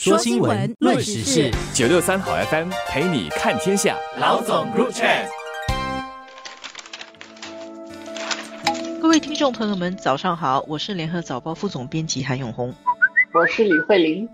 说新闻，论时事，九六三好 FM 陪你看天下。老总 Group Chat，各位听众朋友们，早上好，我是联合早报副总编辑韩永红，我是李慧玲。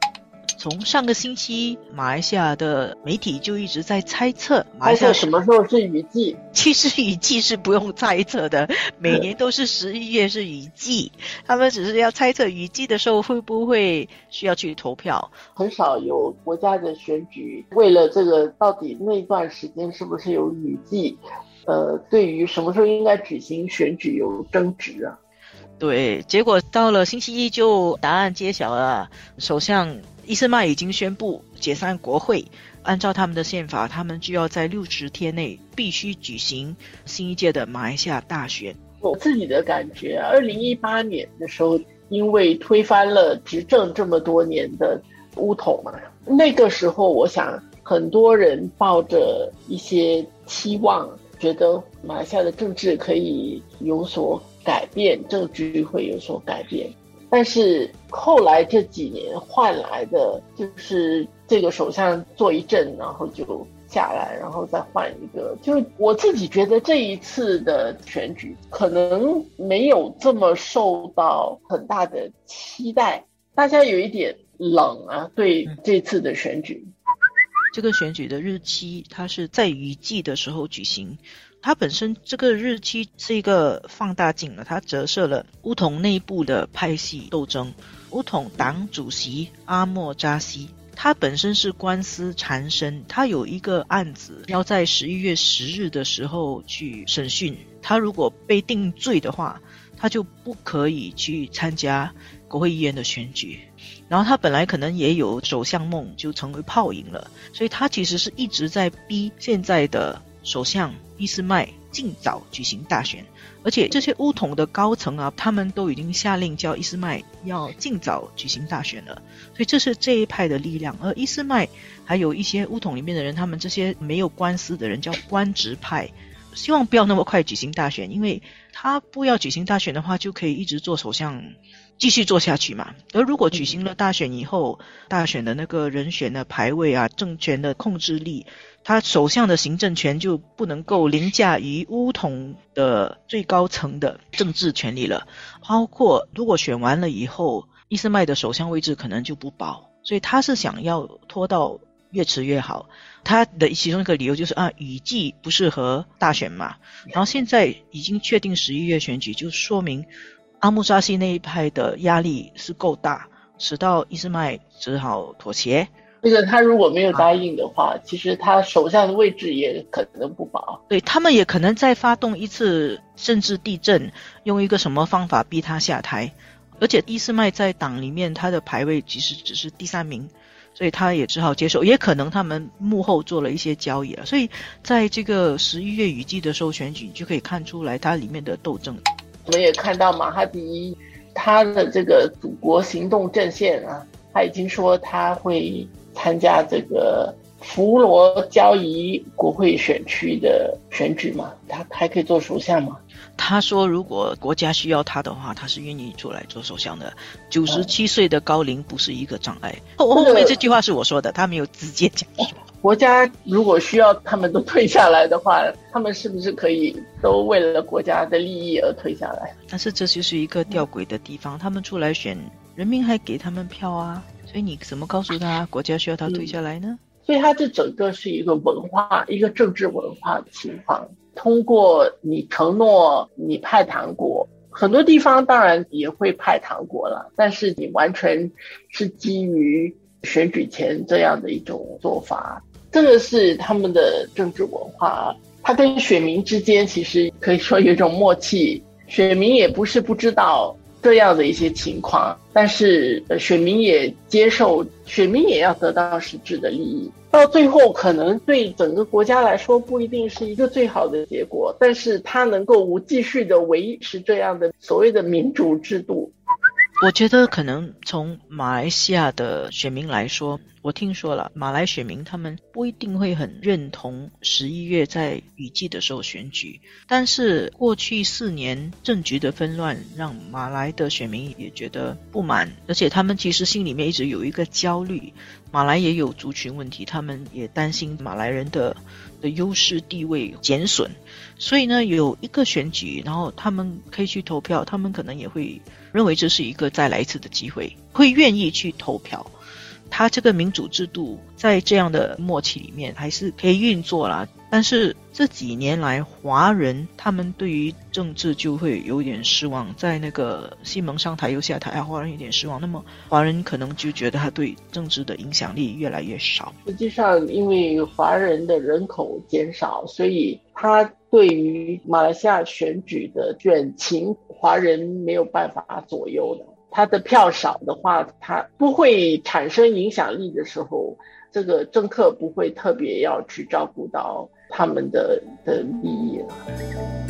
从上个星期，马来西亚的媒体就一直在猜测，马来西亚什么时候是雨季？其实雨季是不用猜测的，每年都是十一月是雨季，他们只是要猜测雨季的时候会不会需要去投票。很少有国家的选举为了这个到底那段时间是不是有雨季，呃，对于什么时候应该举行选举有争执啊？对，结果到了星期一就答案揭晓了，首相。伊斯曼已经宣布解散国会，按照他们的宪法，他们就要在六十天内必须举行新一届的马来西亚大选。我自己的感觉，二零一八年的时候，因为推翻了执政这么多年的乌统嘛，那个时候我想很多人抱着一些期望，觉得马来西亚的政治可以有所改变，政局会有所改变。但是后来这几年换来的就是这个首相做一阵，然后就下来，然后再换一个。就我自己觉得这一次的选举可能没有这么受到很大的期待，大家有一点冷啊，对这次的选举。这个选举的日期，它是在雨季的时候举行。它本身这个日期是一个放大镜了，它折射了乌统内部的派系斗争。乌统党主席阿莫扎西，他本身是官司缠身，他有一个案子要在十一月十日的时候去审讯。他如果被定罪的话，他就不可以去参加国会议员的选举。然后他本来可能也有首相梦，就成为泡影了。所以他其实是一直在逼现在的。首相伊斯麦尽早举行大选，而且这些乌统的高层啊，他们都已经下令叫伊斯麦要尽早举行大选了。所以这是这一派的力量。而伊斯麦还有一些乌统里面的人，他们这些没有官司的人叫官职派，希望不要那么快举行大选，因为他不要举行大选的话，就可以一直做首相，继续做下去嘛。而如果举行了大选以后，大选的那个人选的排位啊，政权的控制力。他首相的行政权就不能够凌驾于乌统的最高层的政治权利了，包括如果选完了以后，伊斯麦的首相位置可能就不保，所以他是想要拖到越迟越好。他的其中一个理由就是啊，雨季不适合大选嘛。然后现在已经确定十一月选举，就说明阿穆扎西那一派的压力是够大，使到伊斯麦只好妥协。那个他如果没有答应的话，其实他手下的位置也可能不保。对他们也可能再发动一次政治地震，用一个什么方法逼他下台。而且伊斯麦在党里面他的排位其实只是第三名，所以他也只好接受。也可能他们幕后做了一些交易了。所以在这个十一月雨季的时候选举，就可以看出来它里面的斗争。我们也看到马哈迪他的这个祖国行动阵线啊，他已经说他会。参加这个弗罗交易国会选区的选举嘛？他还可以做首相吗？他说，如果国家需要他的话，他是愿意出来做首相的。九十七岁的高龄不是一个障碍。后后面这句话是我说的，他没有直接讲。国家如果需要他们都退下来的话，他们是不是可以都为了国家的利益而退下来？但是这就是一个吊诡的地方，他们出来选，人民还给他们票啊。所以你怎么告诉他国家需要他退下来呢？所以他这整个是一个文化、一个政治文化的情况。通过你承诺你派糖果，很多地方当然也会派糖果了，但是你完全是基于选举前这样的一种做法，这个是他们的政治文化。他跟选民之间其实可以说有一种默契，选民也不是不知道。这样的一些情况，但是选民也接受，选民也要得到实质的利益。到最后，可能对整个国家来说不一定是一个最好的结果，但是它能够无继续的维持这样的所谓的民主制度。我觉得可能从马来西亚的选民来说，我听说了马来选民他们不一定会很认同十一月在雨季的时候选举，但是过去四年政局的纷乱让马来的选民也觉得不满，而且他们其实心里面一直有一个焦虑，马来也有族群问题，他们也担心马来人的的优势地位减损，所以呢有一个选举，然后他们可以去投票，他们可能也会。认为这是一个再来一次的机会，会愿意去投票。他这个民主制度在这样的默契里面还是可以运作啦。但是这几年来，华人他们对于政治就会有点失望。在那个西蒙上台又下台，华人有点失望。那么华人可能就觉得他对政治的影响力越来越少。实际上，因为华人的人口减少，所以他对于马来西亚选举的选情。华人没有办法左右的，他的票少的话，他不会产生影响力的时候，这个政客不会特别要去照顾到他们的的利益了。